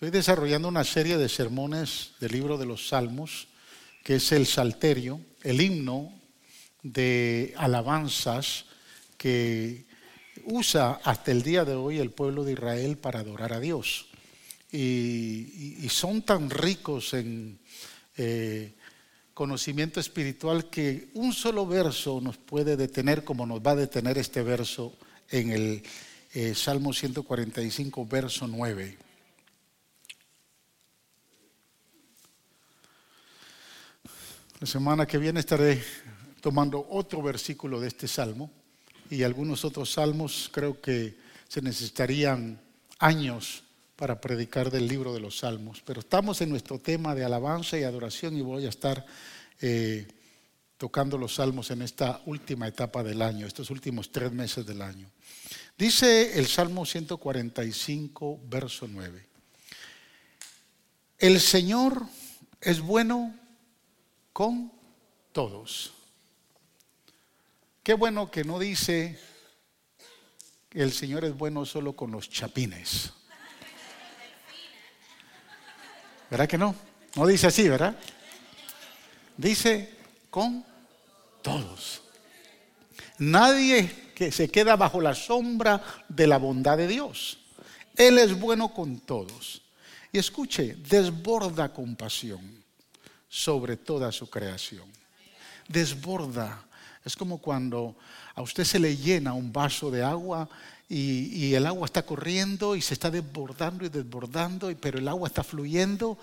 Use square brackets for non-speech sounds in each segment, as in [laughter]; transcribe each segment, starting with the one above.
Estoy desarrollando una serie de sermones del libro de los Salmos, que es el Salterio, el himno de alabanzas que usa hasta el día de hoy el pueblo de Israel para adorar a Dios. Y, son tan ricos en eh, conocimiento espiritual que un solo verso nos puede detener como nos va a detener este verso en el eh, Salmo 145, verso 9. La semana que viene estaré tomando otro versículo de este salmo y algunos otros salmos. Creo que se necesitarían años para predicar del libro de los salmos, pero estamos en nuestro tema de alabanza y adoración y voy a estar eh, tocando los salmos en esta última etapa del año, estos últimos tres meses del año. Dice el Salmo 145, verso 9. El Señor es bueno con todos. Qué bueno que no dice que el Señor es bueno solo con los chapines. ¿Verdad que no? No dice así, ¿verdad? Dice con todos. Nadie que se queda bajo la sombra de la bondad de Dios. Él es bueno con todos. Y escuche, desborda compasión sobre toda su creación. Desborda. Es como cuando a usted se le llena un vaso de agua y, el agua está corriendo y se está desbordando y desbordando, pero el agua está fluyendo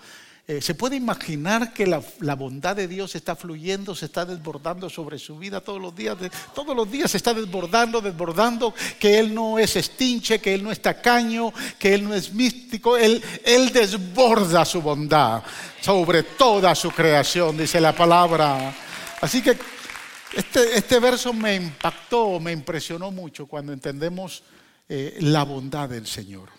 eh, ¿Se puede imaginar que la, bondad de Dios está fluyendo, se está desbordando sobre su vida todos los días? todos los días se está desbordando, desbordando, que Él no es estinche, que Él no es tacaño, que Él no es místico. Él, desborda su bondad sobre toda su creación, dice la palabra. Así que este, este verso me impactó, me impresionó mucho cuando entendemos eh, la bondad del Señor.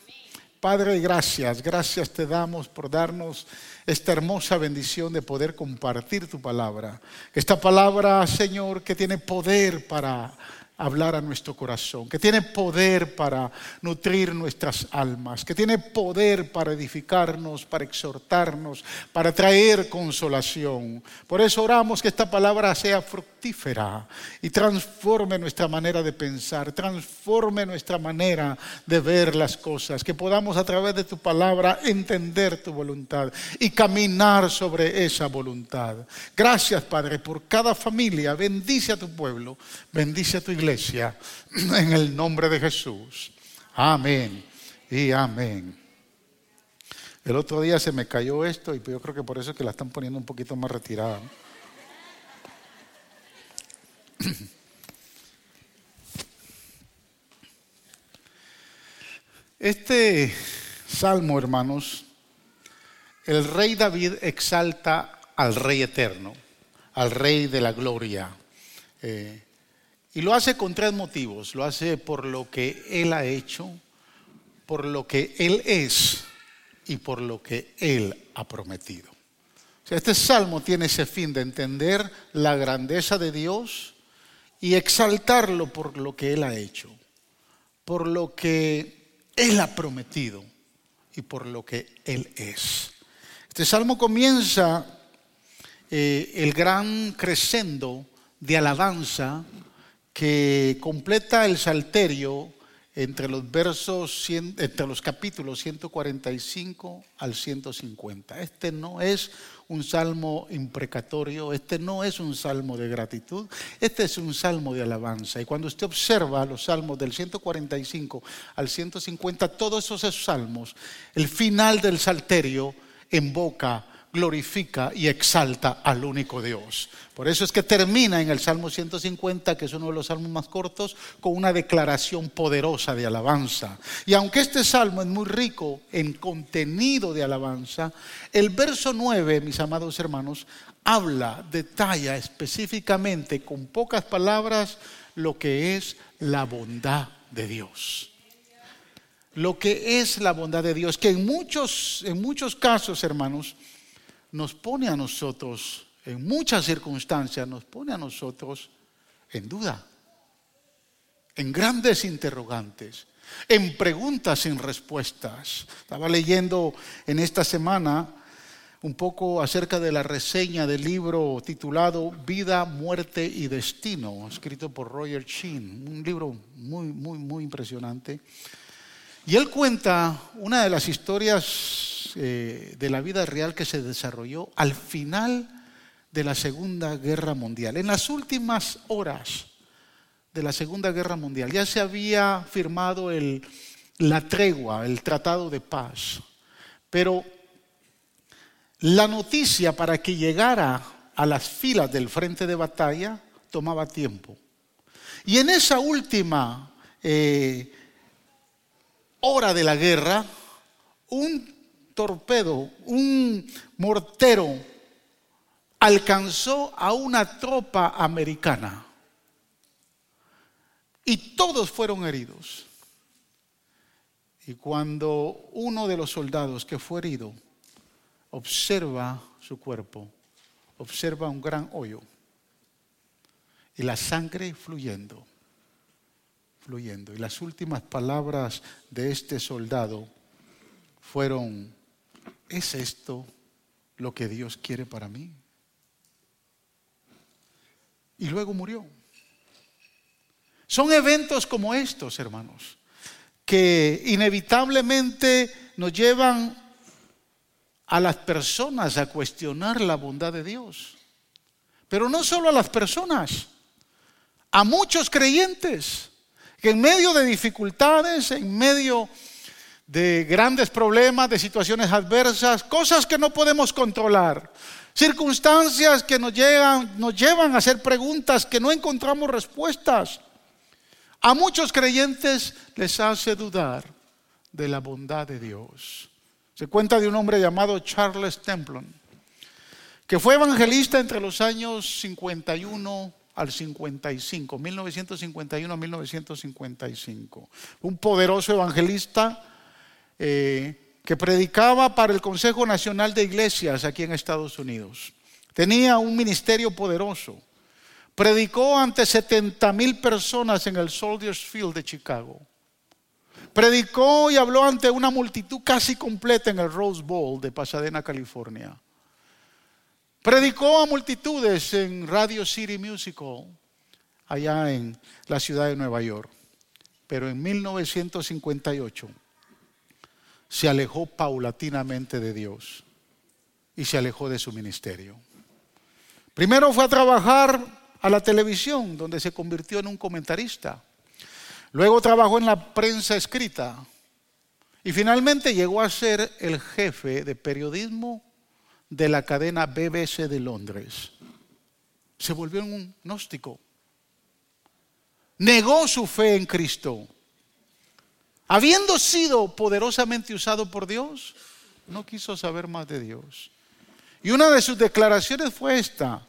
Padre, gracias, gracias te damos por darnos esta hermosa bendición de poder compartir tu palabra. Esta palabra, Señor, que tiene poder para hablar a nuestro corazón, que tiene poder para nutrir nuestras almas, que tiene poder para edificarnos, para exhortarnos, para traer consolación. Por eso oramos que esta palabra sea fructífera y transforme nuestra manera de pensar, transforme nuestra manera de ver las cosas, que podamos a través de tu palabra entender tu voluntad y caminar sobre esa voluntad. Gracias, Padre, por cada familia. Bendice a tu pueblo, bendice a tu iglesia [clears throat] en el nombre de Jesús. Amén y amén. El otro día se me cayó esto y yo creo que por eso es que la están poniendo un poquito más retirada. [clears throat] Este salmo, hermanos, el rey David exalta al rey eterno, al rey de la gloria. Eh, y lo hace con tres motivos. Lo hace por lo que Él ha hecho, por lo que Él es y por lo que Él ha prometido. este salmo tiene ese fin de entender la grandeza de Dios y exaltarlo por lo que Él ha hecho, por lo que Él ha prometido y por lo que Él es. Este salmo comienza eh, el gran crescendo de alabanza que completa el salterio entre los versos, entre los capítulos 145 al 150. Este no es un salmo imprecatorio, este no es un salmo de gratitud, este es un salmo de alabanza. Y cuando usted observa los salmos del 145 al 150, todos esos salmos, el final del salterio invoca glorifica y exalta al único Dios. Por eso es que termina en el Salmo 150, que es uno de los salmos más cortos, con una declaración poderosa de alabanza. Y aunque este salmo es muy rico en contenido de alabanza, el verso 9, mis amados hermanos, habla, detalla específicamente con pocas palabras lo que es la bondad de Dios lo que es la bondad de Dios, que en muchos, en muchos casos, hermanos, nos pone a nosotros, en muchas circunstancias, nos pone a nosotros en duda, en grandes interrogantes. en preguntas sin respuestas. Estaba leyendo en esta semana un poco acerca de la reseña del libro titulado Vida, Muerte y Destino, escrito por Roger Sheen, un libro muy, muy, muy impresionante. Y él cuenta una de las historias eh, de la vida real que se desarrolló al final de la Segunda Guerra Mundial, en las últimas horas de la Segunda Guerra Mundial. Ya se había firmado el, la tregua, el tratado de paz, pero la noticia para que llegara a las filas del frente de batalla tomaba tiempo. Y en esa última eh, hora de la guerra, un torpedo, un mortero, alcanzó a una tropa americana. Y todos fueron heridos. Y cuando uno de los soldados que fue herido observa su cuerpo, observa un gran hoyo y la sangre fluyendo, fluyendo. Y las últimas palabras de este soldado fueron, ¿es esto lo que Dios quiere para mí? Y luego murió. Son eventos como estos, hermanos, que inevitablemente nos llevan a las personas a cuestionar la bondad de Dios. Pero no solo a las personas, a muchos creyentes que en medio de dificultades, en medio de grandes problemas, de situaciones adversas, cosas que no podemos controlar, circunstancias que nos, llegan, nos llevan a hacer preguntas que no encontramos respuestas. A muchos creyentes les hace dudar de la bondad de Dios. Se cuenta de un hombre llamado Charles Templon, que fue evangelista entre los años 51 al 55, 1951 a 1955. Un poderoso evangelista eh, que predicaba para el Consejo Nacional de Iglesias aquí en Estados Unidos. Tenía un ministerio poderoso. Predicó ante 70 mil personas en el Soldiers Field de Chicago. Predicó y habló ante una multitud casi completa en el Rose Bowl de Pasadena, California. Predicó a multitudes en Radio City Musical, allá en la ciudad de Nueva York. Pero en 1958 se alejó paulatinamente de Dios y se alejó de su ministerio. Primero fue a trabajar a la televisión, donde se convirtió en un comentarista. Luego trabajó en la prensa escrita y finalmente llegó a ser el jefe de periodismo de la cadena BBC de Londres. Se volvió un gnóstico. Negó su fe en Cristo. Habiendo sido poderosamente usado por Dios, no quiso saber más de Dios. Y una de sus declaraciones fue esta.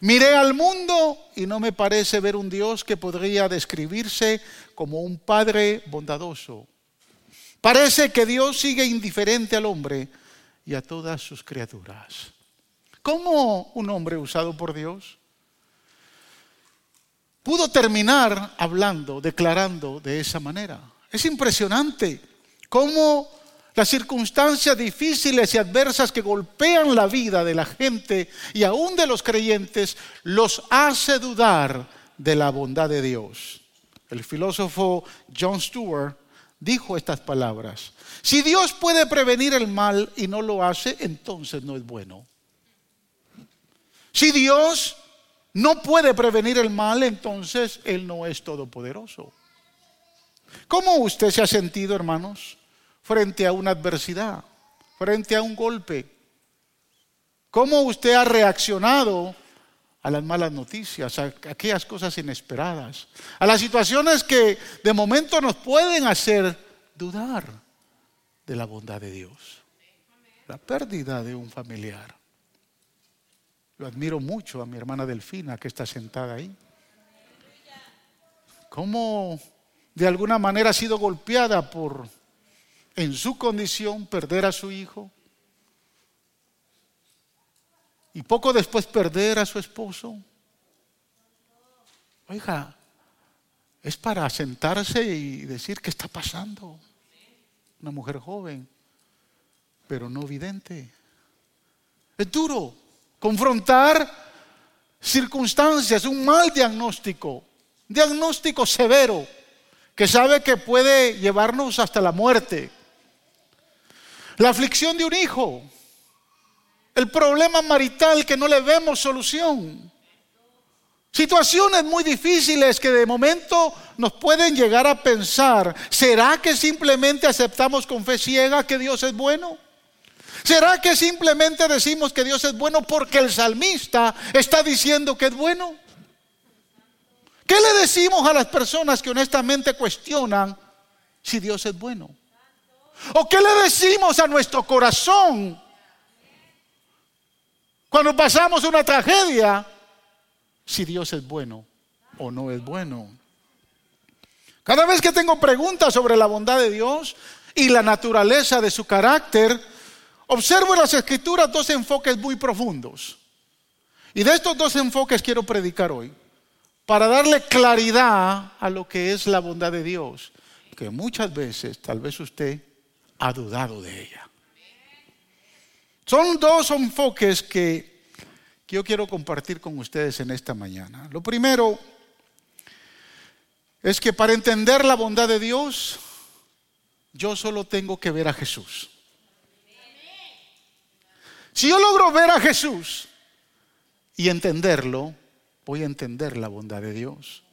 Miré al mundo y no me parece ver un Dios que podría describirse como un Padre bondadoso. Parece que Dios sigue indiferente al hombre y a todas sus criaturas. ¿Cómo un hombre usado por Dios pudo terminar hablando, declarando de esa manera? Es impresionante cómo las circunstancias difíciles y adversas que golpean la vida de la gente y aún de los creyentes los hace dudar de la bondad de Dios. El filósofo John Stewart dijo estas palabras. Si Dios puede prevenir el mal y no lo hace, entonces no es bueno. Si Dios no puede prevenir el mal, entonces Él no es todopoderoso. ¿Cómo usted se ha sentido, hermanos? frente a una adversidad, frente a un golpe? ¿Cómo usted ha reaccionado a las malas noticias, a aquellas cosas inesperadas, a las situaciones que de momento nos pueden hacer dudar de la bondad de Dios? La pérdida de un familiar. Yo admiro mucho a mi hermana Delfina que está sentada ahí. ¿Cómo de alguna manera ha sido golpeada por en su condición perder a su hijo y poco después perder a su esposo. Oiga, es para sentarse y decir qué está pasando. Una mujer joven, pero no vidente. Es duro confrontar circunstancias, un mal diagnóstico, diagnóstico severo, que sabe que puede llevarnos hasta la muerte. La aflicción de un hijo, el problema marital que no le vemos solución. Situaciones muy difíciles que de momento nos pueden llegar a pensar, ¿será que simplemente aceptamos con fe ciega que Dios es bueno? ¿Será que simplemente decimos que Dios es bueno porque el salmista está diciendo que es bueno? ¿Qué le decimos a las personas que honestamente cuestionan si Dios es bueno? ¿O qué le decimos a nuestro corazón cuando pasamos una tragedia si Dios es bueno o no es bueno? Cada vez que tengo preguntas sobre la bondad de Dios y la naturaleza de su carácter, Observo en las escrituras dos enfoques muy profundos. Y de estos dos enfoques quiero predicar hoy, para darle claridad a lo que es la bondad de Dios, que muchas veces tal vez usted ha dudado de ella. Son dos enfoques que, yo quiero compartir con ustedes en esta mañana. Lo primero es que para entender la bondad de Dios, yo solo tengo que ver a Jesús. Si yo logro ver a Jesús y entenderlo, voy a entender la bondad de Dios.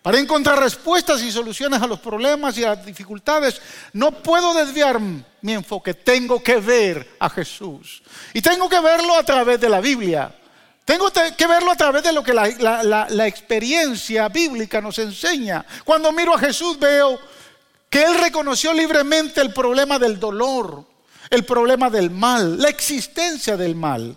Para encontrar respuestas y soluciones a los problemas y a las dificultades, no puedo desviar mi enfoque. Tengo que ver a Jesús. Y tengo que verlo a través de la Biblia. Tengo que verlo a través de lo que la, la experiencia bíblica nos enseña. Cuando miro a Jesús veo que Él reconoció libremente el problema del dolor, el problema del mal, la existencia del mal.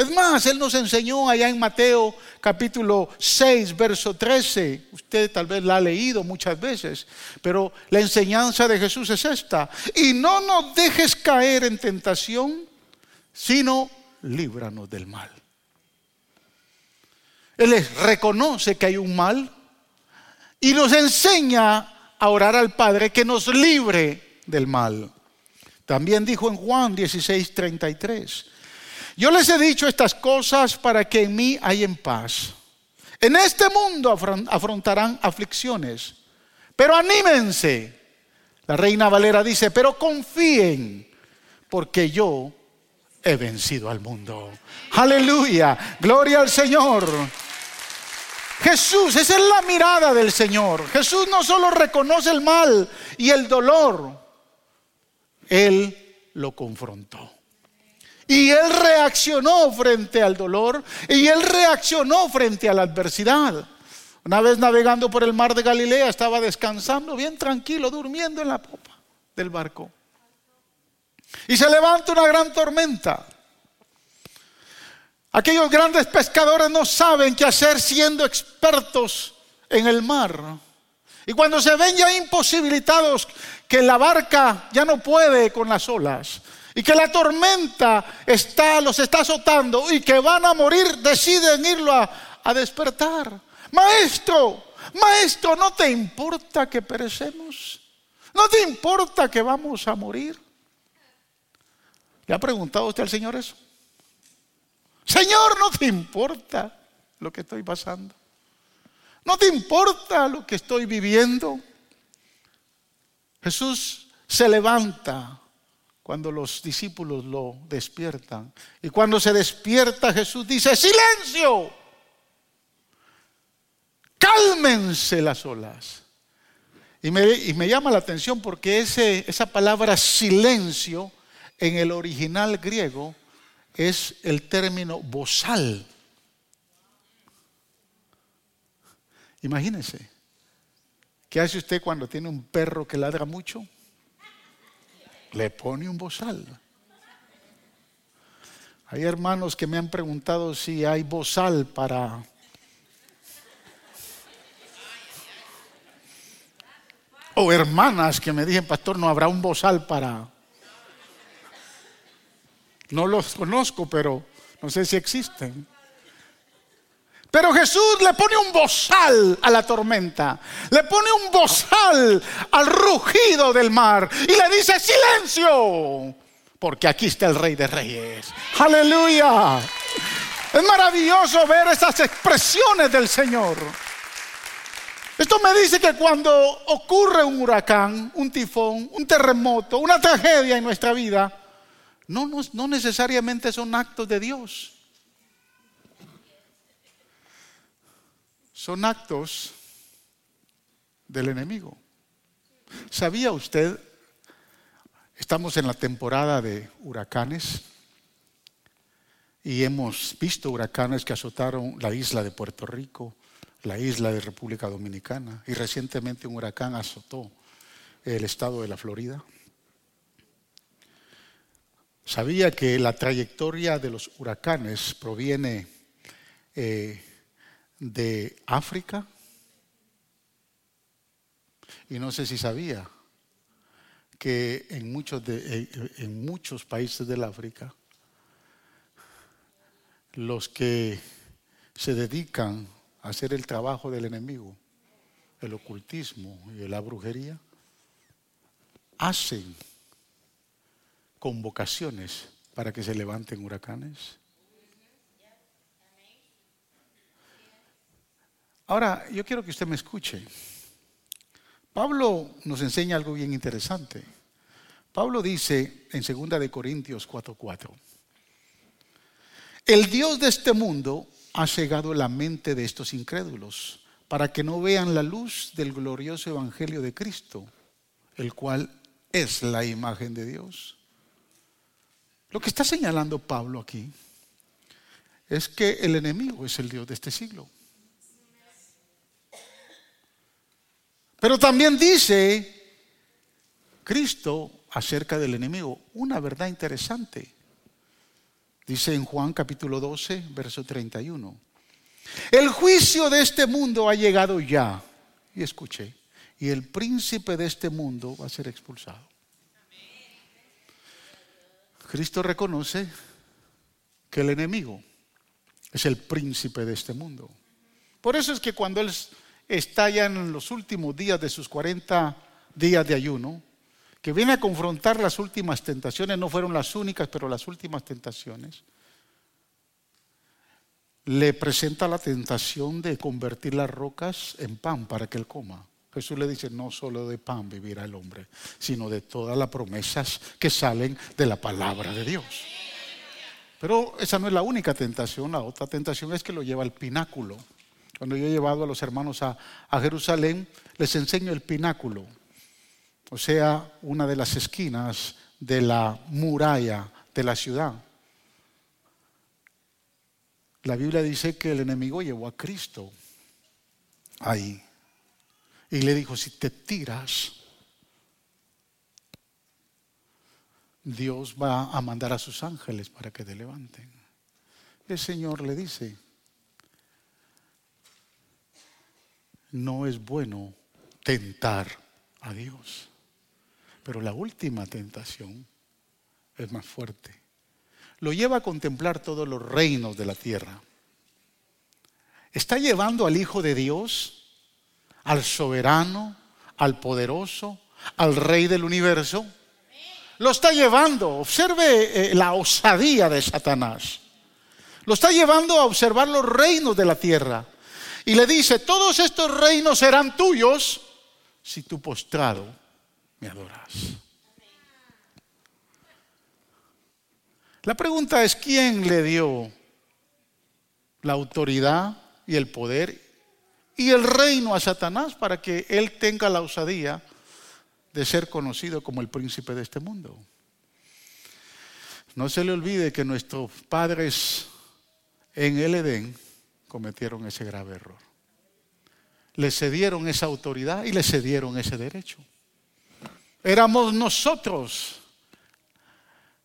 Es más, Él nos enseñó allá en Mateo capítulo 6, verso 13. Usted tal vez la ha leído muchas veces, pero la enseñanza de Jesús es esta. Y no nos dejes caer en tentación, sino líbranos del mal. Él reconoce que hay un mal y nos enseña a orar al Padre que nos libre del mal. También dijo en Juan 16, 33, yo les he dicho estas cosas para que en mí hayan paz. En este mundo afrontarán aflicciones, pero anímense. La reina Valera dice, pero confíen, porque yo he vencido al mundo. Aleluya, gloria al Señor. Jesús, esa es la mirada del Señor. Jesús no solo reconoce el mal y el dolor, él lo confrontó. Y él reaccionó frente al dolor y él reaccionó frente a la adversidad. Una vez navegando por el mar de Galilea estaba descansando bien tranquilo, durmiendo en la popa del barco. Y se levanta una gran tormenta. Aquellos grandes pescadores no saben qué hacer siendo expertos en el mar. Y cuando se ven ya imposibilitados que la barca ya no puede con las olas y que la tormenta está, los está azotando y que van a morir, deciden irlo a, a despertar. Maestro, maestro, ¿no te importa que perecemos? ¿No te importa que vamos a morir? ¿Le ha preguntado usted al Señor eso? Señor, ¿no te importa lo que estoy pasando? ¿No te importa lo que estoy viviendo? Jesús se levanta cuando los discípulos lo despiertan. Y cuando se despierta Jesús dice, silencio, cálmense las olas. Y me, llama la atención porque ese, esa palabra silencio en el original griego es el término bozal. Imagínense. ¿Qué hace usted cuando tiene un perro que ladra mucho? Le pone un bozal. Hay hermanos que me han preguntado si hay bozal para... O hermanas que me dicen, pastor, no habrá un bozal para... No los conozco, pero no sé si existen. Pero Jesús le pone un bozal a la tormenta, le pone un bozal al rugido del mar y le dice silencio, porque aquí está el Rey de Reyes. Aleluya. Es maravilloso ver esas expresiones del Señor. Esto me dice que cuando ocurre un huracán, un tifón, un terremoto, una tragedia en nuestra vida, no, no, necesariamente son actos de Dios. Son actos del enemigo. ¿Sabía usted? Estamos en la temporada de huracanes y hemos visto huracanes que azotaron la isla de Puerto Rico, la isla de República Dominicana y recientemente un huracán azotó el estado de la Florida. Sabía que la trayectoria de los huracanes proviene eh, de África. Y no sé si sabía que en muchos, de, eh, en muchos países del África, los que se dedican hacer el trabajo del enemigo, el ocultismo y la brujería, hacen convocaciones para que se levanten huracanes. Ahora, yo quiero que usted me escuche. Pablo nos enseña algo bien interesante. Pablo dice en 2 de Corintios 4:4, el Dios de este mundo ha cegado la mente de estos incrédulos para que no vean la luz del glorioso evangelio de Cristo, el cual es la imagen de Dios. Lo que está señalando Pablo aquí es que el enemigo es el Dios de este siglo. Pero también dice Cristo acerca del enemigo una verdad interesante. Dice en Juan capítulo 12, verso 31. El juicio de este mundo ha llegado ya. Y escuché. Y el príncipe de este mundo va a ser expulsado. Cristo reconoce que el enemigo es el príncipe de este mundo. Por eso es que cuando Él está ya en los últimos días de sus 40 días de ayuno, que viene a confrontar las últimas tentaciones, no fueron las únicas, pero las últimas tentaciones, le presenta la tentación de convertir las rocas en pan para que él coma. Jesús le dice, no solo de pan vivirá el hombre, sino de todas las promesas que salen de la palabra de Dios. Pero esa no es la única tentación, la otra tentación es que lo lleva al pináculo. Cuando yo he llevado a los hermanos a, Jerusalén, les enseño el pináculo o sea, una de las esquinas de la muralla de la ciudad. La Biblia dice que el enemigo llevó a Cristo ahí y le dijo, si te tiras, Dios va a mandar a sus ángeles para que te levanten. El Señor le dice, no es bueno tentar a Dios. Pero la última tentación es más fuerte. Lo lleva a contemplar todos los reinos de la tierra. Está llevando al Hijo de Dios, al soberano, al poderoso, al Rey del universo. Lo está llevando. Observe eh, la osadía de Satanás. Lo está llevando a observar los reinos de la tierra. Y le dice, todos estos reinos serán tuyos si tú postrado me adoras. La pregunta es, ¿quién le dio la autoridad y el poder y el reino a Satanás para que él tenga la osadía de ser conocido como el príncipe de este mundo? No se le olvide que nuestros padres en el Edén cometieron ese grave error. Le cedieron esa autoridad y le cedieron ese derecho. Éramos nosotros,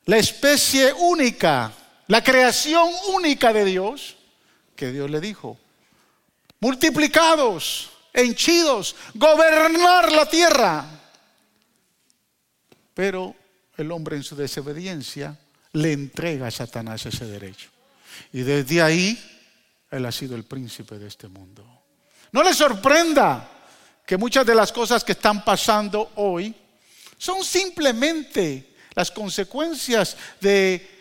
la especie única, la creación única de Dios, que Dios le dijo, multiplicados, henchidos, gobernar la tierra. Pero el hombre en su desobediencia le entrega a Satanás ese derecho. Y desde ahí Él ha sido el príncipe de este mundo. No le sorprenda que muchas de las cosas que están pasando hoy son simplemente las consecuencias de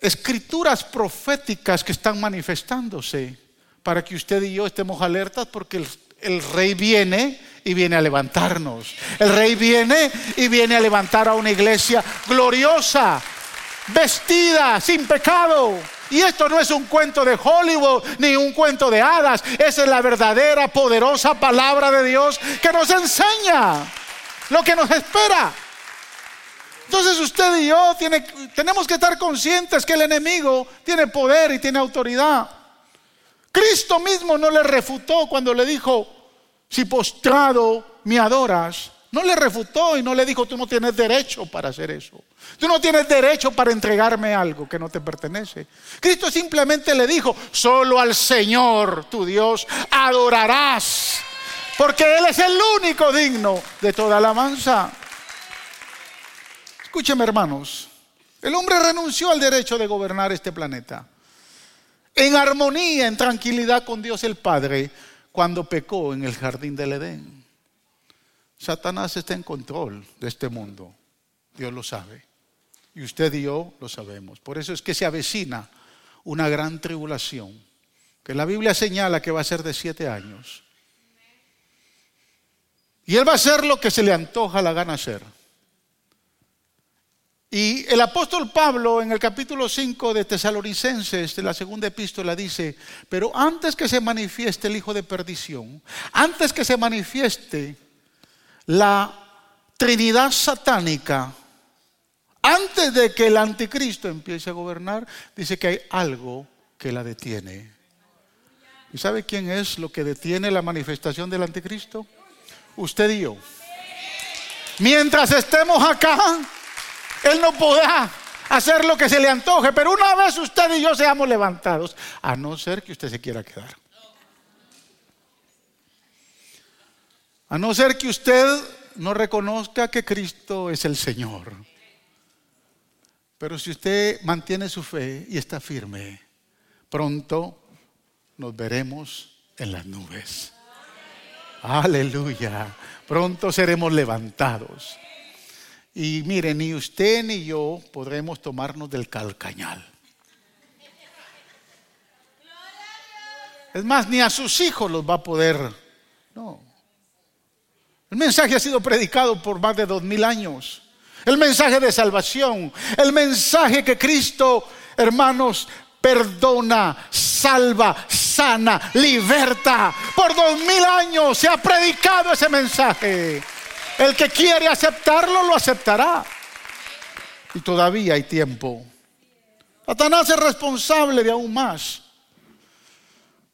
escrituras proféticas que están manifestándose para que usted y yo estemos alertas porque el, rey viene y viene a levantarnos. El rey viene y viene a levantar a una iglesia gloriosa, vestida, sin pecado. Y esto no es un cuento de Hollywood ni un cuento de hadas. Esa es la verdadera, poderosa palabra de Dios que nos enseña lo que nos espera. Entonces usted y yo tenemos que estar conscientes que el enemigo tiene poder y tiene autoridad. Cristo mismo no le refutó cuando le dijo, si postrado me adoras, no le refutó y no le dijo, tú no tienes derecho para hacer eso. Tú no tienes derecho para entregarme algo que no te pertenece. Cristo simplemente le dijo, solo al Señor, tu Dios, adorarás. Porque Él es el único digno de toda alabanza. Escúcheme hermanos, el hombre renunció al derecho de gobernar este planeta. En armonía, en tranquilidad con Dios el Padre, cuando pecó en el jardín del Edén. Satanás está en control de este mundo. Dios lo sabe. Y usted y yo lo sabemos. Por eso es que se avecina una gran tribulación, que la Biblia señala que va a ser de siete años. Y Él va a hacer lo que se le antoja la gana hacer. Y el apóstol Pablo en el capítulo 5 de Tesalonicenses, de la segunda epístola, dice, pero antes que se manifieste el hijo de perdición, antes que se manifieste la Trinidad satánica, antes de que el anticristo empiece a gobernar, dice que hay algo que la detiene. ¿Y sabe quién es lo que detiene la manifestación del anticristo? Usted y yo. Mientras estemos acá, Él no podrá hacer lo que se le antoje, pero una vez usted y yo seamos levantados, a no ser que usted se quiera quedar. A no ser que usted no reconozca que Cristo es el Señor. Pero si usted mantiene su fe y está firme, pronto nos veremos en las nubes. Aleluya. Pronto seremos levantados. Y mire, ni usted ni yo podremos tomarnos del calcañal. Es más, ni a sus hijos los va a poder. No. El mensaje ha sido predicado por más de dos mil años. El mensaje de salvación, el mensaje que Cristo, hermanos, perdona, salva, sana, liberta. Por dos mil años se ha predicado ese mensaje. El que quiere aceptarlo, lo aceptará. Y todavía hay tiempo. Satanás es responsable de aún más.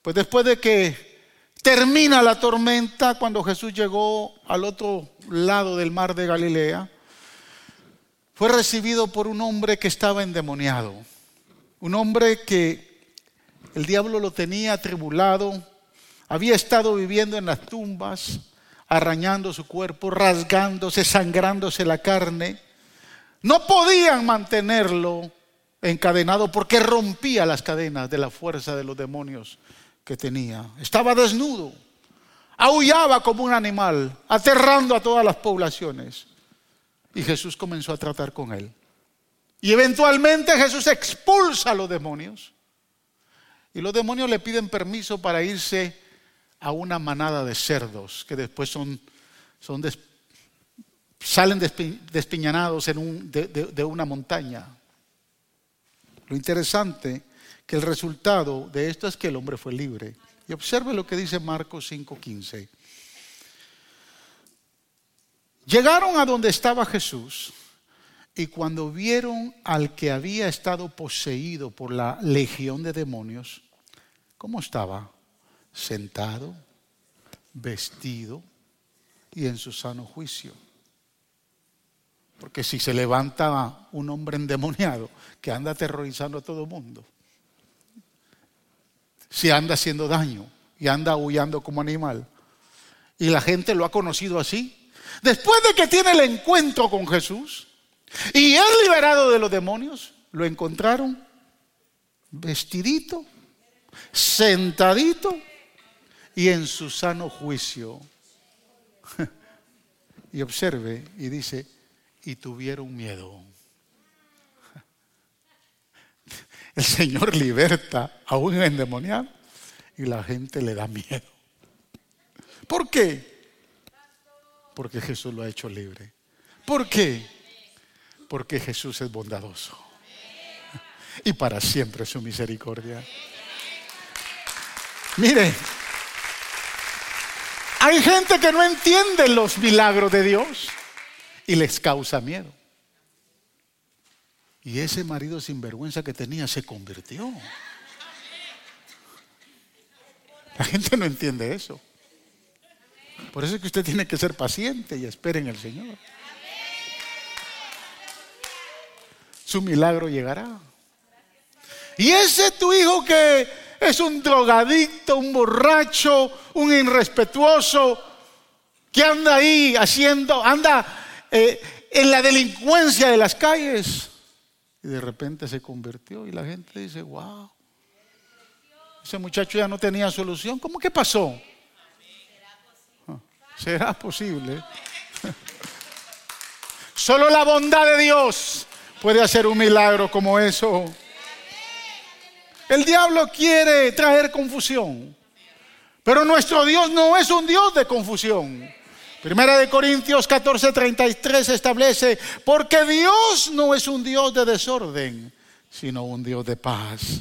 Pues después de que Termina la tormenta cuando Jesús llegó al otro lado del mar de Galilea. Fue recibido por un hombre que estaba endemoniado. Un hombre que el diablo lo tenía atribulado. Había estado viviendo en las tumbas, arañando su cuerpo, rasgándose, sangrándose la carne. No podían mantenerlo encadenado porque rompía las cadenas de la fuerza de los demonios que tenía. Estaba desnudo, aullaba como un animal, aterrando a todas las poblaciones. Y Jesús comenzó a tratar con él. Y eventualmente Jesús expulsa a los demonios. Y los demonios le piden permiso para irse a una manada de cerdos que después son, son salen despiñanados en un, de, de una montaña. Lo interesante que el resultado de esto es que el hombre fue libre. Y observe lo que dice Marcos 5:15. Llegaron a donde estaba Jesús y cuando vieron al que había estado poseído por la legión de demonios, ¿cómo estaba? Sentado, vestido y en su sano juicio. Porque si se levanta un hombre endemoniado que anda aterrorizando a todo el mundo, si anda haciendo daño y anda aullando como animal. Y la gente lo ha conocido así. Después de que tiene el encuentro con Jesús y es liberado de los demonios, lo encontraron vestidito, sentadito y en su sano juicio. [laughs] Y observe y dice, y tuvieron miedo. El Señor [laughs] liberta a un endemoniado y la gente le da miedo. ¿Por qué? Porque Jesús lo ha hecho libre. ¿Por qué? Porque Jesús es bondadoso. Y para siempre su misericordia. Mire, hay gente que no entiende los milagros de Dios y les causa miedo. Y ese marido sinvergüenza que tenía se convirtió. La gente no entiende eso. Por eso es que usted tiene que ser paciente y espere en el Señor. Su milagro llegará. Y ese tu hijo que es un drogadicto, un borracho, un irrespetuoso, que anda ahí haciendo, anda eh, en la delincuencia de las calles. Y de repente se convirtió y la gente dice, wow, ese muchacho ya no tenía solución. ¿Cómo que pasó? ¿Será posible? [laughs] Solo la bondad de Dios puede hacer un milagro como eso. El diablo quiere traer confusión, pero nuestro Dios no es un Dios de confusión. Primera de Corintios 14:33 establece, porque Dios no es un Dios de desorden, sino un Dios de paz.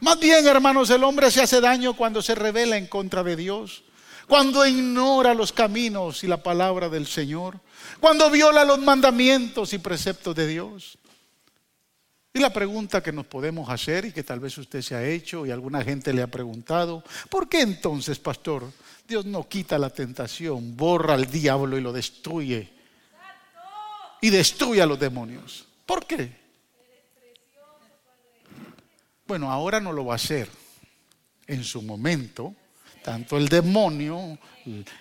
Más bien, hermanos, el hombre se hace daño cuando se revela en contra de Dios cuando ignora los caminos y la palabra del Señor, cuando viola los mandamientos y preceptos de Dios. Y la pregunta que nos podemos hacer y que tal vez usted se ha hecho y alguna gente le ha preguntado, ¿por qué entonces, pastor, Dios no quita la tentación, borra al diablo y lo destruye? Y destruye a los demonios. ¿Por qué? Bueno, ahora no lo va a hacer. En su momento tanto el demonio,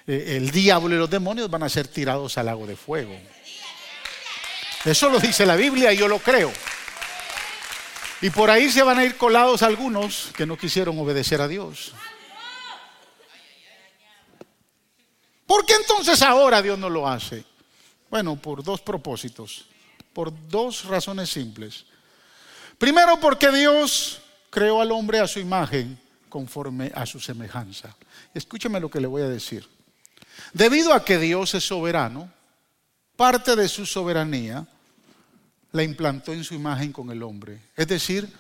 el, diablo y los demonios van a ser tirados al lago de fuego. Eso lo dice la Biblia y yo lo creo. Y por ahí se van a ir colados algunos que no quisieron obedecer a Dios. ¿Por qué entonces ahora Dios no lo hace? Bueno, por dos propósitos, por dos razones simples. Primero, porque Dios creó al hombre a su imagen conforme a su semejanza. Escúcheme lo que le voy a decir. Debido a que Dios es soberano, parte de su soberanía la implantó en su imagen con el hombre. Es decir,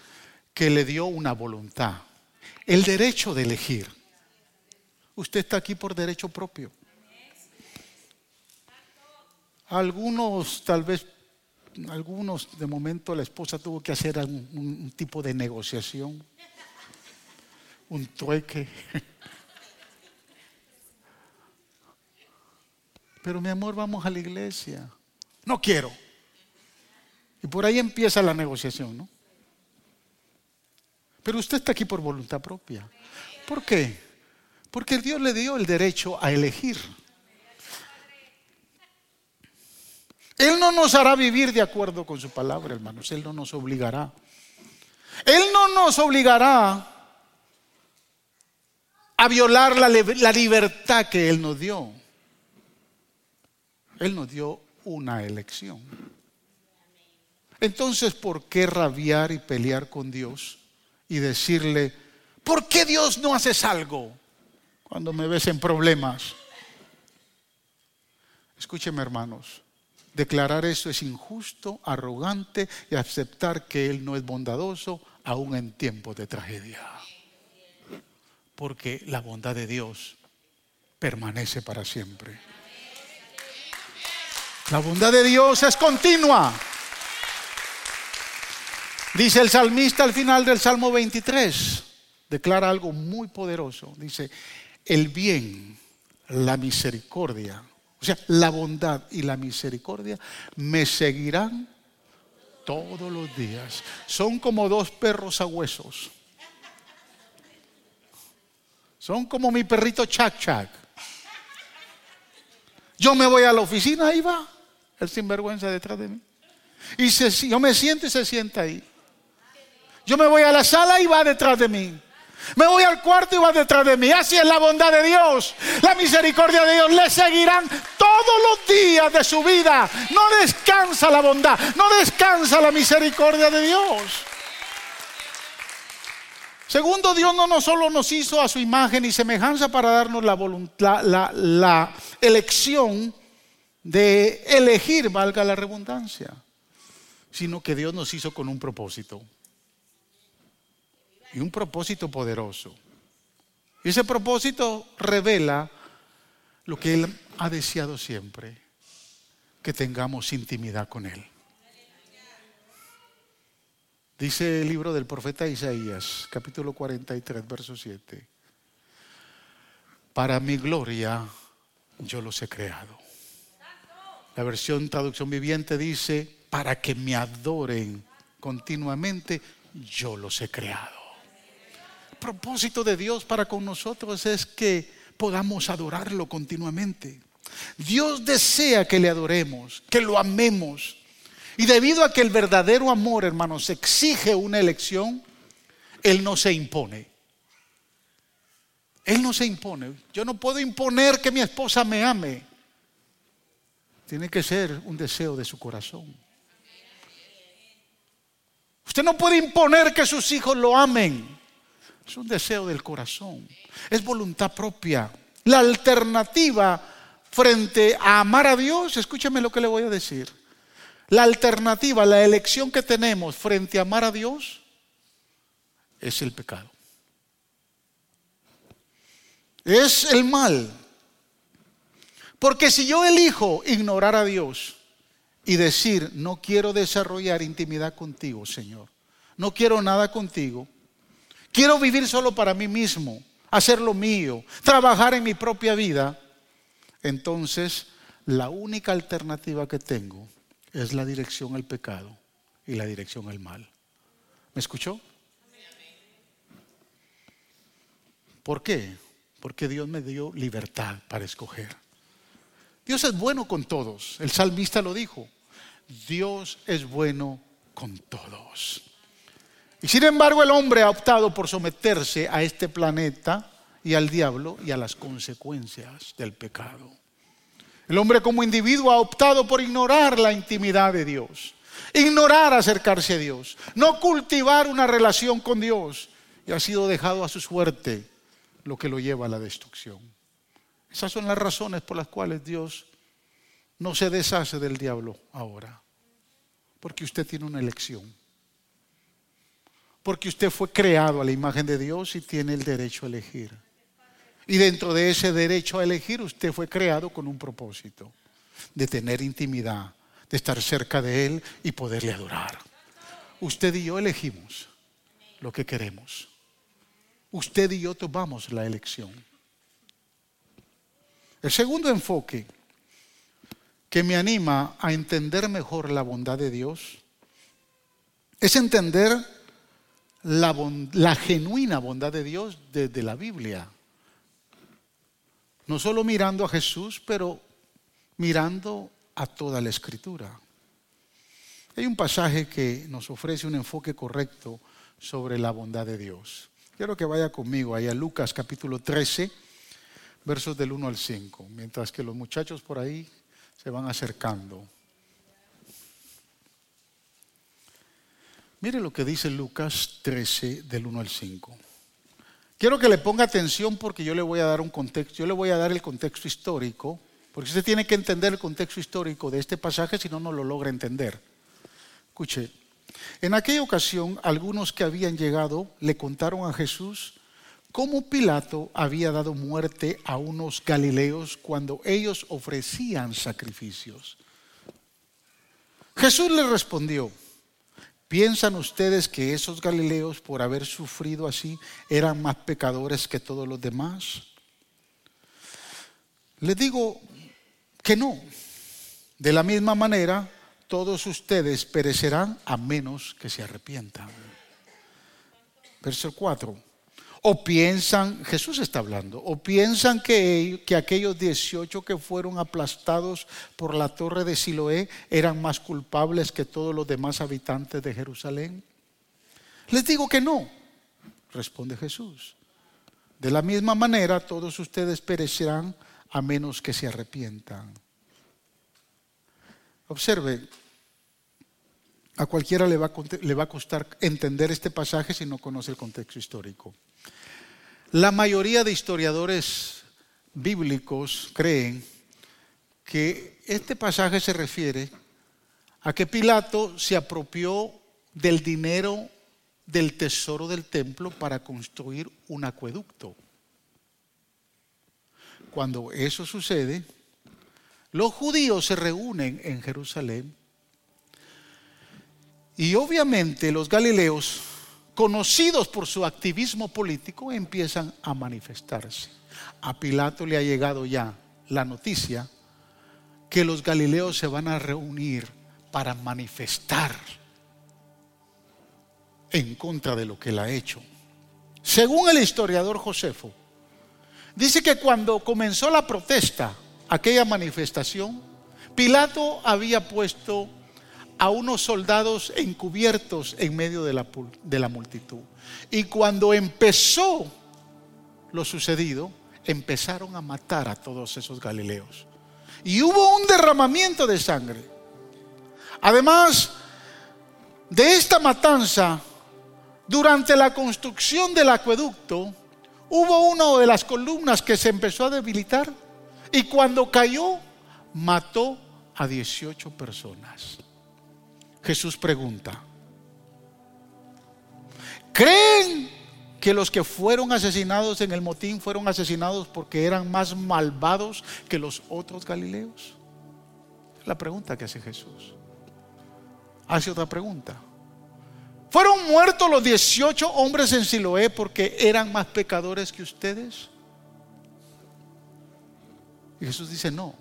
que le dio una voluntad, el derecho de elegir. Usted está aquí por derecho propio. Algunos, tal vez, algunos de momento la esposa tuvo que hacer un, tipo de negociación un trueque. Pero mi amor, vamos a la iglesia. No quiero. Y por ahí empieza la negociación, ¿no? Pero usted está aquí por voluntad propia. ¿Por qué? Porque Dios le dio el derecho a elegir. Él no nos hará vivir de acuerdo con su palabra, hermanos. Él no nos obligará. Él no nos obligará a violar la, libertad que Él nos dio. Él nos dio una elección. Entonces, ¿por qué rabiar y pelear con Dios y decirle, ¿por qué Dios no haces algo cuando me ves en problemas? Escúcheme, hermanos, declarar eso es injusto, arrogante y aceptar que Él no es bondadoso aún en tiempos de tragedia porque la bondad de Dios permanece para siempre. La bondad de Dios es continua. Dice el salmista al final del Salmo 23, declara algo muy poderoso. Dice, el bien, la misericordia, o sea, la bondad y la misericordia me seguirán todos los días. Son como dos perros a huesos son como mi perrito Chac Chac. Yo me voy a la oficina, ahí va el sinvergüenza detrás de mí. Y se, yo me siento y se sienta ahí. Yo me voy a la sala y va detrás de mí. Me voy al cuarto y va detrás de mí. Así es la bondad de Dios. La misericordia de Dios le seguirán todos los días de su vida. No descansa la bondad, no descansa la misericordia de Dios. Segundo, Dios no, solo nos hizo a su imagen y semejanza para darnos la, voluntad, la elección de elegir, valga la redundancia, sino que Dios nos hizo con un propósito y un propósito poderoso. Y ese propósito revela lo que Él ha deseado siempre, que tengamos intimidad con Él. Dice el libro del profeta Isaías, capítulo 43, verso 7. Para mi gloria yo los he creado. La versión traducción viviente dice, para que me adoren continuamente, yo los he creado propósito de Dios para con nosotros es que podamos adorarlo continuamente. Dios desea que le adoremos, que lo amemos. Y debido a que el verdadero amor, hermanos, exige una elección, Él no se impone. Él no se impone. Yo no puedo imponer que mi esposa me ame. Tiene que ser un deseo de su corazón. Usted no puede imponer que sus hijos lo amen. Es un deseo del corazón. Es voluntad propia. La alternativa frente a amar a Dios, escúcheme lo que le voy a decir. La alternativa, la elección que tenemos frente a amar a Dios es el pecado. Es el mal. Porque si yo elijo ignorar a Dios y decir, no quiero desarrollar intimidad contigo, Señor, no quiero nada contigo, Quiero vivir solo para mí mismo, hacer lo mío, trabajar en mi propia vida. Entonces, la única alternativa que tengo es la dirección al pecado y la dirección al mal. ¿Me escuchó? ¿Por qué? Porque Dios me dio libertad para escoger. Dios es bueno con todos. El salmista lo dijo. Dios es bueno con todos. Y sin embargo el hombre ha optado por someterse a este planeta y al diablo y a las consecuencias del pecado. El hombre como individuo ha optado por ignorar la intimidad de Dios, ignorar acercarse a Dios, no cultivar una relación con Dios y ha sido dejado a su suerte, lo que lo lleva a la destrucción. Esas son las razones por las cuales Dios no se deshace del diablo ahora, porque usted tiene una elección. Porque usted fue creado a la imagen de Dios y tiene el derecho a elegir. Y dentro de ese derecho a elegir, usted fue creado con un propósito, de tener intimidad, de estar cerca de Él y poderle adorar. Usted y yo elegimos lo que queremos. Usted y yo tomamos la elección. El segundo enfoque que me anima a entender mejor la bondad de Dios es entender la, genuina bondad de Dios desde la Biblia. No solo mirando a Jesús, pero mirando a toda la escritura. Hay un pasaje que nos ofrece un enfoque correcto sobre la bondad de Dios. Quiero que vaya conmigo ahí a Lucas capítulo 13, versos del 1 al 5, mientras que los muchachos por ahí se van acercando. Mire lo que dice Lucas 13 del 1 al 5. Quiero que le ponga atención porque yo le voy a dar un contexto, yo le voy a dar el contexto histórico, porque usted tiene que entender el contexto histórico de este pasaje, si no, no lo logra entender. Escuche, en aquella ocasión algunos que habían llegado le contaron a Jesús cómo Pilato había dado muerte a unos galileos cuando ellos ofrecían sacrificios. Jesús les respondió, ¿Piensan ustedes que esos galileos, por haber sufrido así, eran más pecadores que todos los demás? Les digo que no. De la misma manera, todos ustedes perecerán a menos que se arrepientan. Verso 4. O piensan, Jesús está hablando, o piensan que, que aquellos 18 que fueron aplastados por la torre de Siloé eran más culpables que todos los demás habitantes de Jerusalén. Les digo que no, responde Jesús. De la misma manera, todos ustedes perecerán a menos que se arrepientan. Observe, a cualquiera le va a costar entender este pasaje si no conoce el contexto histórico. La mayoría de historiadores bíblicos creen que este pasaje se refiere a que Pilato se apropió del dinero del tesoro del templo para construir un acueducto. Cuando eso sucede, los judíos se reúnen en Jerusalén y obviamente los galileos, conocidos por su activismo político, empiezan a manifestarse. A Pilato le ha llegado ya la noticia que los galileos se van a reunir para manifestar en contra de lo que él ha hecho. Según el historiador Josefo, dice que cuando comenzó la protesta, aquella manifestación, Pilato había puesto a unos soldados encubiertos en medio de la, de la multitud. Y cuando empezó lo sucedido, empezaron a matar a todos esos galileos. Y hubo un derramamiento de sangre. Además de esta matanza, durante la construcción del acueducto, hubo una de las columnas que se empezó a debilitar y cuando cayó, mató a 18 personas. Jesús pregunta, ¿creen que los que fueron asesinados en el motín fueron asesinados porque eran más malvados que los otros galileos? La pregunta que hace Jesús. Hace otra pregunta. ¿Fueron muertos los 18 hombres en Siloé porque eran más pecadores que ustedes? Y Jesús dice, no.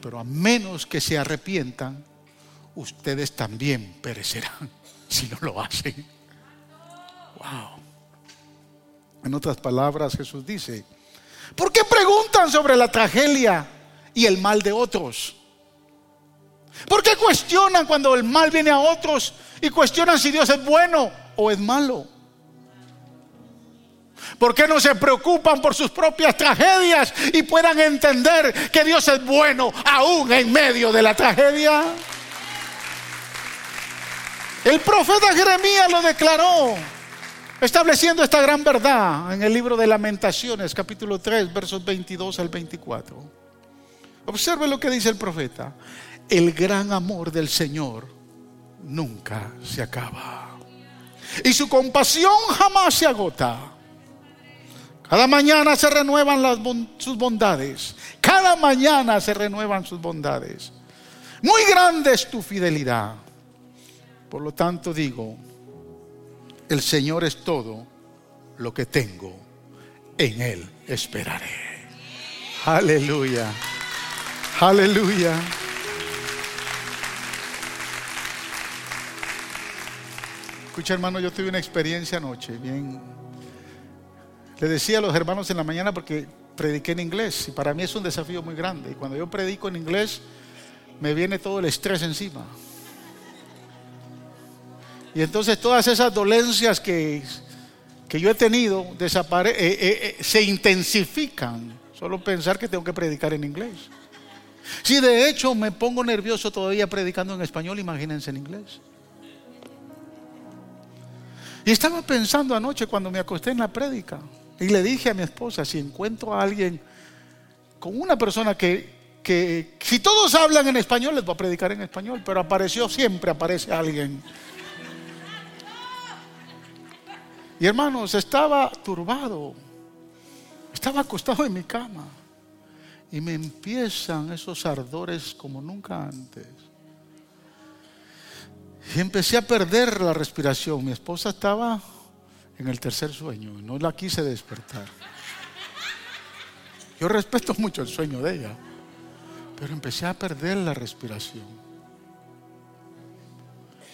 Pero a menos que se arrepientan, ustedes también perecerán [laughs] si no lo hacen. Wow. En otras palabras, Jesús dice, ¿por qué preguntan sobre la tragedia y el mal de otros? ¿Por qué cuestionan cuando el mal viene a otros y cuestionan si Dios es bueno o es malo? ¿Por qué no se preocupan por sus propias tragedias y puedan entender que Dios es bueno aún en medio de la tragedia? El profeta Jeremías lo declaró, estableciendo esta gran verdad en el libro de Lamentaciones, capítulo 3, versos 22 al 24. Observe lo que dice el profeta. El gran amor del Señor nunca se acaba. Y su compasión jamás se agota. Cada mañana se renuevan sus bondades. Cada mañana se renuevan sus bondades. Muy grande es tu fidelidad. Por lo tanto digo, el Señor es todo lo que tengo, en Él esperaré. Aleluya, aleluya. Escucha hermano, yo tuve una experiencia anoche, bien. Le decía a los hermanos en la mañana porque prediqué en inglés y para mí es un desafío muy grande. Y cuando yo predico en inglés, me viene todo el estrés encima. Y entonces todas esas dolencias que, que yo he tenido desapare eh, eh, eh, se intensifican. Solo pensar que tengo que predicar en inglés. Si de hecho me pongo nervioso todavía predicando en español, imagínense en inglés. Y estaba pensando anoche cuando me acosté en la prédica y le dije a mi esposa, si encuentro a alguien con una persona que, que si todos hablan en español, les voy a predicar en español, pero apareció siempre, aparece alguien Y hermanos, estaba turbado. Estaba acostado en mi cama. Y me empiezan esos ardores como nunca antes. Y empecé a perder la respiración. Mi esposa estaba en el tercer sueño no la quise despertar. Yo respeto mucho el sueño de ella, pero empecé a perder la respiración.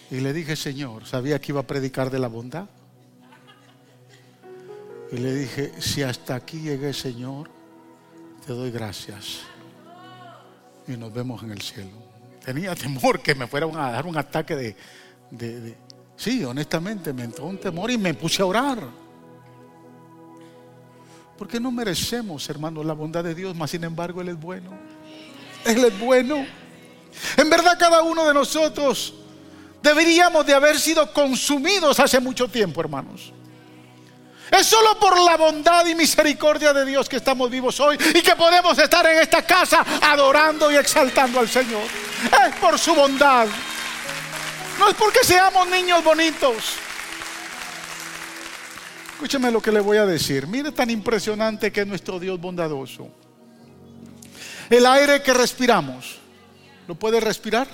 Y le dije, Señor, sabía que iba a predicar de la bondad. Y le dije, si hasta aquí llegué, Señor, te doy gracias. Y nos vemos en el cielo. Tenía temor que me fueran a dar un ataque de, Sí, honestamente me entró un temor y me puse a orar. Porque no merecemos, hermanos, la bondad de Dios, mas sin embargo Él es bueno. Él es bueno. En verdad cada uno de nosotros deberíamos de haber sido consumidos hace mucho tiempo, hermanos. Es solo por la bondad y misericordia de Dios que estamos vivos hoy y que podemos estar en esta casa adorando y exaltando al Señor. Es por su bondad. No es porque seamos niños bonitos. Escúcheme lo que le voy a decir. Mire tan impresionante que es nuestro Dios bondadoso. El aire que respiramos, ¿lo puede respirar?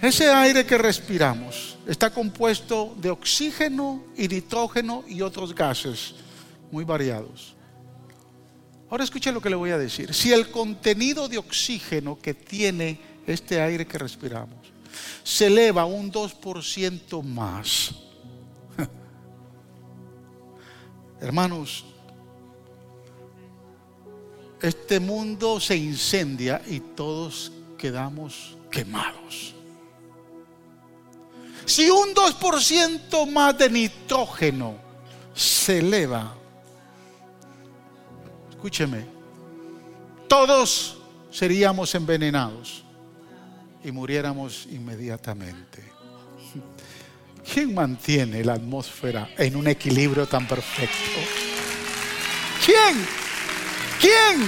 Ese aire que respiramos está compuesto de oxígeno y nitrógeno y otros gases muy variados. Ahora escuche lo que le voy a decir. Si el contenido de oxígeno que tiene este aire que respiramos se eleva un 2% más, [laughs] hermanos, este mundo se incendia y todos quedamos quemados. Si un 2% más de nitrógeno se eleva, escúcheme, todos seríamos envenenados y muriéramos inmediatamente. ¿Quién mantiene la atmósfera en un equilibrio tan perfecto? ¿Quién? ¿Quién?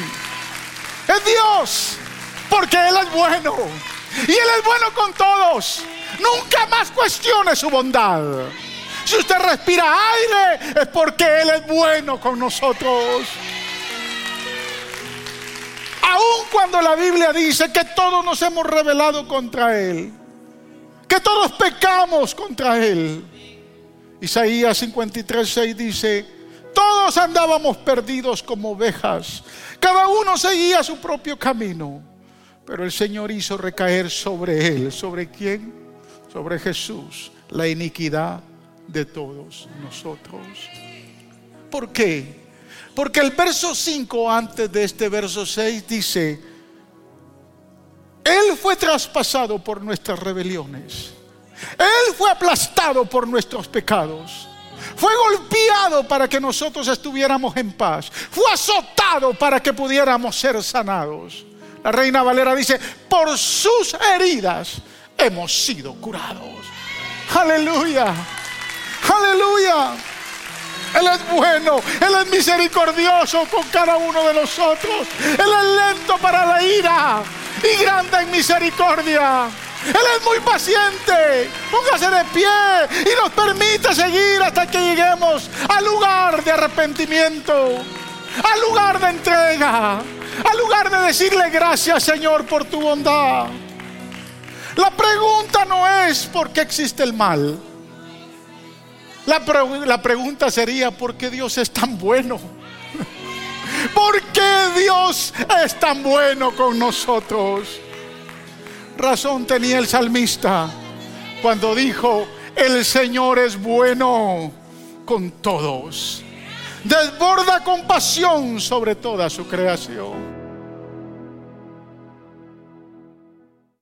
Es Dios, porque Él es bueno. Y Él es bueno con todos. Nunca más cuestione su bondad. Si usted respira aire es porque Él es bueno con nosotros. Aun cuando la Biblia dice que todos nos hemos rebelado contra Él, que todos pecamos contra Él. Isaías 53, 6 dice, todos andábamos perdidos como ovejas, cada uno seguía su propio camino, pero el Señor hizo recaer sobre Él, ¿sobre quién? Sobre Jesús la iniquidad de todos nosotros. ¿Por qué? Porque el verso 5 antes de este verso 6 dice, Él fue traspasado por nuestras rebeliones. Él fue aplastado por nuestros pecados. Fue golpeado para que nosotros estuviéramos en paz. Fue azotado para que pudiéramos ser sanados. La reina Valera dice, por sus heridas hemos sido curados. Aleluya. Aleluya. Él es bueno, Él es misericordioso con cada uno de nosotros. Él es lento para la ira y grande en misericordia. Él es muy paciente. Póngase de pie y nos permite seguir hasta que lleguemos al lugar de arrepentimiento, al lugar de entrega, al lugar de decirle gracias Señor por tu bondad. La pregunta no es por qué existe el mal. La, la, pregunta sería, ¿por qué Dios es tan bueno? [laughs] ¿Por qué Dios es tan bueno con nosotros? Razón tenía el salmista cuando dijo, el Señor es bueno con todos. Desborda compasión sobre toda su creación.